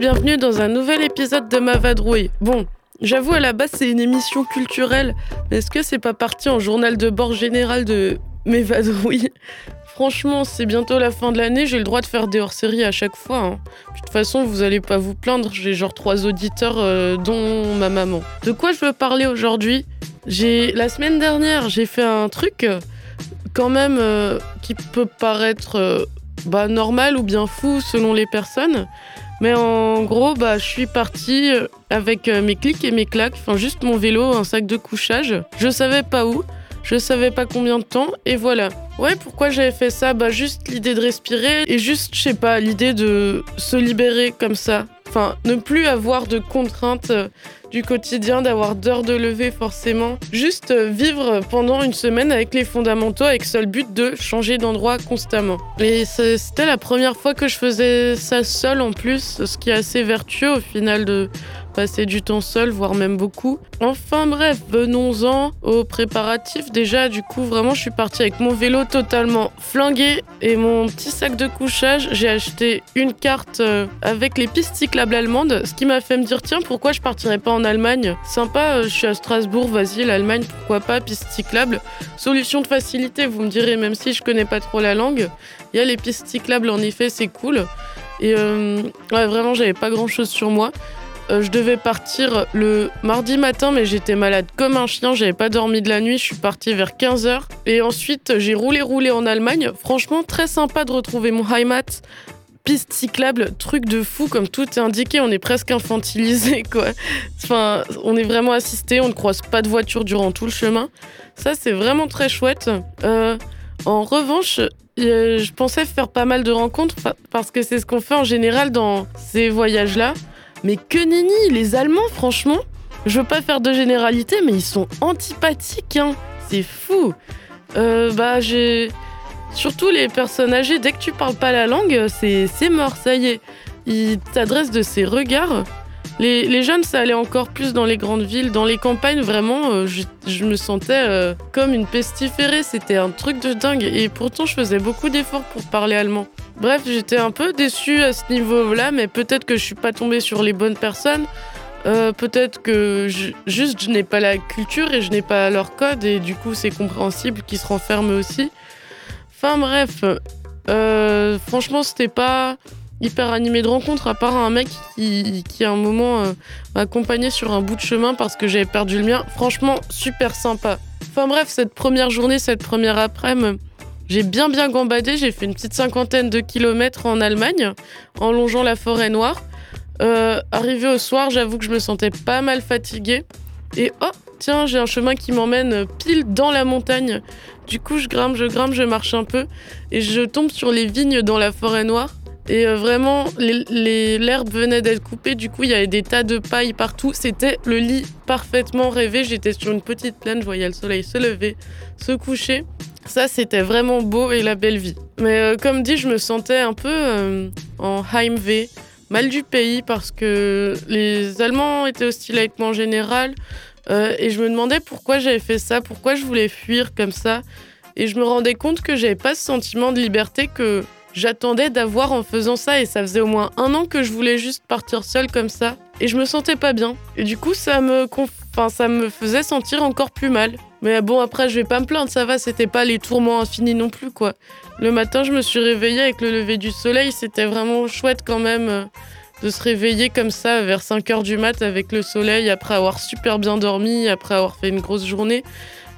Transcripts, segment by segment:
bienvenue dans un nouvel épisode de Ma Vadrouille. Bon, j'avoue à la base c'est une émission culturelle, mais est-ce que c'est pas parti en journal de bord général de mes vadrouilles? Franchement, c'est bientôt la fin de l'année, j'ai le droit de faire des hors-séries à chaque fois. hein. De toute façon, vous allez pas vous plaindre, j'ai genre trois auditeurs, euh, dont ma maman. De quoi je veux parler aujourd'hui? La semaine dernière, j'ai fait un truc euh, quand même euh, qui peut paraître bah, normal ou bien fou selon les personnes. Mais en gros, bah, je suis partie euh, avec euh, mes clics et mes claques, enfin juste mon vélo, un sac de couchage. Je savais pas où, je savais pas combien de temps, et voilà. Ouais, pourquoi j'avais fait ça? Bah juste l'idée de respirer et juste, je sais pas, l'idée de se libérer comme ça. Enfin, ne plus avoir de contraintes euh, du quotidien, d'avoir d'heures de lever forcément. Juste euh, vivre pendant une semaine avec les fondamentaux, avec seul but de changer d'endroit constamment. Et c'était la première fois que je faisais ça seule en plus, ce qui est assez vertueux au final de passer du temps seul, voire même beaucoup. Enfin bref, venons-en aux préparatifs. Déjà, du coup, vraiment, je suis partie avec mon vélo totalement flingué et mon petit sac de couchage. J'ai acheté une carte euh, avec les pistes cyclables allemandes, ce qui m'a fait me dire tiens, pourquoi je partirais pas en Allemagne? Sympa, euh, je suis à Strasbourg, vas-y, l'Allemagne, pourquoi pas, pistes cyclables. Solution de facilité, vous me direz, même si je connais pas trop la langue. Il y a les pistes cyclables, en effet, c'est cool. Et euh, ouais, vraiment, j'avais pas grand chose sur moi. Euh, je devais partir le mardi matin, mais j'étais malade comme un chien. J'avais pas dormi de la nuit. Je suis partie vers 15h. Et ensuite, j'ai roulé, roulé en Allemagne. Franchement, très sympa de retrouver mon Heimat. Piste cyclable, truc de fou, comme tout est indiqué. On est presque infantilisé, quoi. Enfin, on est vraiment assisté. On ne croise pas de voiture durant tout le chemin. Ça, c'est vraiment très chouette. Euh, en revanche, euh, je pensais faire pas mal de rencontres pa- parce que c'est ce qu'on fait en général dans ces voyages-là. Mais que nenni, les Allemands, franchement, je veux pas faire de généralité, mais ils sont antipathiques, hein. C'est fou. Euh, bah, j'ai. Surtout les personnes âgées, dès que tu parles pas la langue, c'est mort, ça y est. Ils t'adressent de ces regards. Les, jeunes, ça allait encore plus dans les grandes villes. Dans les campagnes, vraiment, euh, je, me sentais euh, comme une pestiférée. C'était un truc de dingue. Et pourtant, je faisais beaucoup d'efforts pour parler allemand. Bref, j'étais un peu déçue à ce niveau-là, mais peut-être que je suis pas tombée sur les bonnes personnes. Euh, peut-être que juste je n'ai pas la culture et je n'ai pas leur code et du coup c'est compréhensible qu'ils se renferment aussi. Enfin bref, franchement c'était pas hyper animé de rencontre à part un mec qui, qui à un moment euh, m'a accompagné sur un bout de chemin parce que j'avais perdu le mien. Franchement super sympa. Enfin bref, cette première journée, cette première après-midi, j'ai bien bien gambadé, j'ai fait une petite cinquantaine de kilomètres en Allemagne en longeant la forêt noire. Euh, arrivé au soir, j'avoue que je me sentais pas mal fatiguée. Et oh, tiens, j'ai un chemin qui m'emmène pile dans la montagne. Du coup, je grimpe, je grimpe, je marche un peu et je tombe sur les vignes dans la forêt noire. Et euh, vraiment, l'herbe venait d'être coupée, du coup, il y avait des tas de paille partout. C'était le lit parfaitement rêvé. J'étais sur une petite plaine, je voyais le soleil se lever, se coucher. Ça, c'était vraiment beau et la belle vie. Mais euh, comme dit, je me sentais un peu euh, en Heimweh, mal du pays, parce que les Allemands étaient hostiles avec moi en général. Et je me demandais pourquoi j'avais fait ça, pourquoi je voulais fuir comme ça. Et je me rendais compte que j'avais pas ce sentiment de liberté que j'attendais d'avoir en faisant ça. Et ça faisait au moins un an que je voulais juste partir seule comme ça. Et je me sentais pas bien. Et du coup, ça me, conf- ça me faisait sentir encore plus mal. Mais bon, après, je vais pas me plaindre, ça va, c'était pas les tourments infinis non plus, quoi. Le matin, je me suis réveillée avec le lever du soleil, c'était vraiment chouette quand même euh, de se réveiller comme ça vers 5 heures du mat avec le soleil après avoir super bien dormi, après avoir fait une grosse journée.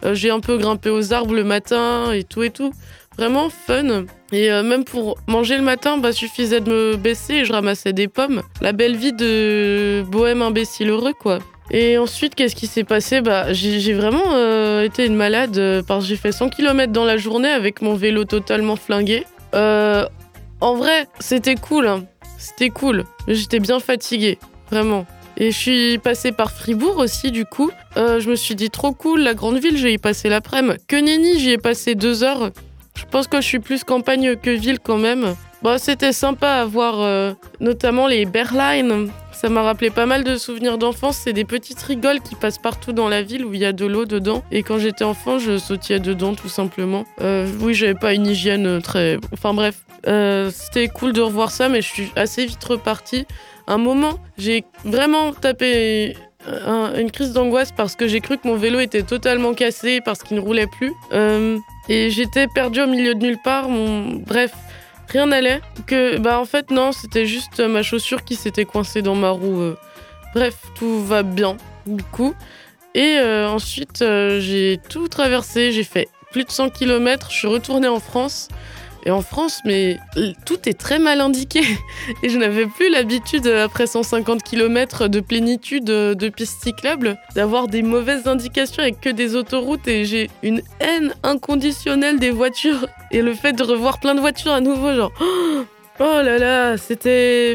Euh, J'ai un peu grimpé aux arbres le matin et tout et tout. Vraiment fun. Et euh, même pour manger le matin, bah, suffisait de me baisser et je ramassais des pommes. La belle vie de bohème imbécile heureux, quoi. Et ensuite, qu'est-ce qui s'est passé? Bah, J'ai vraiment euh, été une malade parce que j'ai fait 100 km dans la journée avec mon vélo totalement flingué. En vrai, c'était cool. hein. C'était cool. J'étais bien fatiguée. Vraiment. Et je suis passée par Fribourg aussi, du coup. Euh, je me suis dit, trop cool, la grande ville, je vais y passer l'après-midi. Que nenni, j'y ai passé deux heures. Je pense que je suis plus campagne que ville quand même. Bon, c'était sympa à voir, euh, notamment les Berlines. Ça m'a rappelé pas mal de souvenirs d'enfance. C'est des petites rigoles qui passent partout dans la ville où il y a de l'eau dedans. Et quand j'étais enfant, je sautillais dedans tout simplement. Euh, oui, j'avais pas une hygiène très. Enfin bref, Euh, c'était cool de revoir ça, mais je suis assez vite repartie un moment, j'ai vraiment tapé une crise d'angoisse parce que j'ai cru que mon vélo était totalement cassé, parce qu'il ne roulait plus. Euh, et j'étais perdue au milieu de nulle part. Bref, rien n'allait. Que, bah en fait, non, c'était juste ma chaussure qui s'était coincée dans ma roue. Euh. Bref, tout va bien, du coup. Et euh, ensuite, j'ai tout traversé. J'ai fait plus de 100 km. Je suis retournée en France. Et en France, mais tout est très mal indiqué. Et je n'avais plus l'habitude, après 150 km de plénitude de pistes cyclables, d'avoir des mauvaises indications avec que des autoroutes. Et j'ai une haine inconditionnelle des voitures. Et le fait de revoir plein de voitures à nouveau, genre. Oh là là, c'était.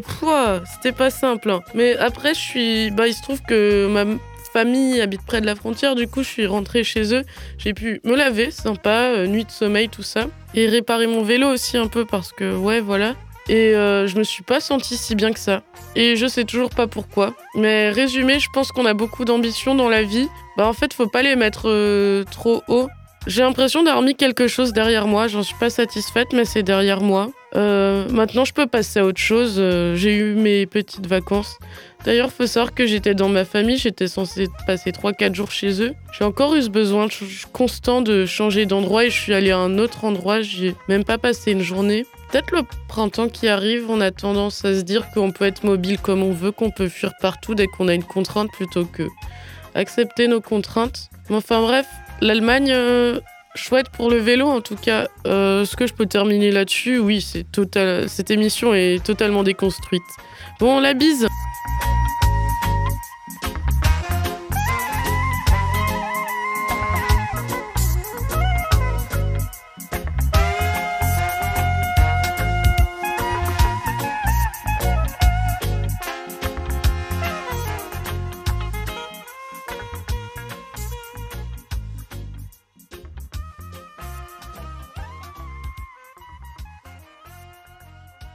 C'était pas simple. Hein. Mais après, je suis. Bah, il se trouve que ma habite près de la frontière, du coup je suis rentrée chez eux. J'ai pu me laver, sympa, euh, nuit de sommeil, tout ça. Et réparer mon vélo aussi un peu parce que, ouais, voilà. Et euh, je me suis pas sentie si bien que ça. Et je sais toujours pas pourquoi. Mais résumé, je pense qu'on a beaucoup d'ambition dans la vie. Bah en fait, faut pas les mettre euh, trop haut. J'ai l'impression d'avoir mis quelque chose derrière moi. J'en suis pas satisfaite, mais c'est derrière moi. maintenant, je peux passer à autre chose. J'ai eu mes petites vacances. D'ailleurs, faut savoir que j'étais dans ma famille, j'étais censée passer 3-4 jours chez eux. J'ai encore eu ce besoin constant de changer d'endroit et je suis allée à un autre endroit, j'ai même pas passé une journée. Peut-être le printemps qui arrive, on a tendance à se dire qu'on peut être mobile comme on veut, qu'on peut fuir partout dès qu'on a une contrainte plutôt que accepter nos contraintes. Mais enfin bref, l'Allemagne, euh, chouette pour le vélo en tout cas. Euh, ce que je peux terminer là-dessus, oui. Cette émission est totalement déconstruite. Bon, la bise.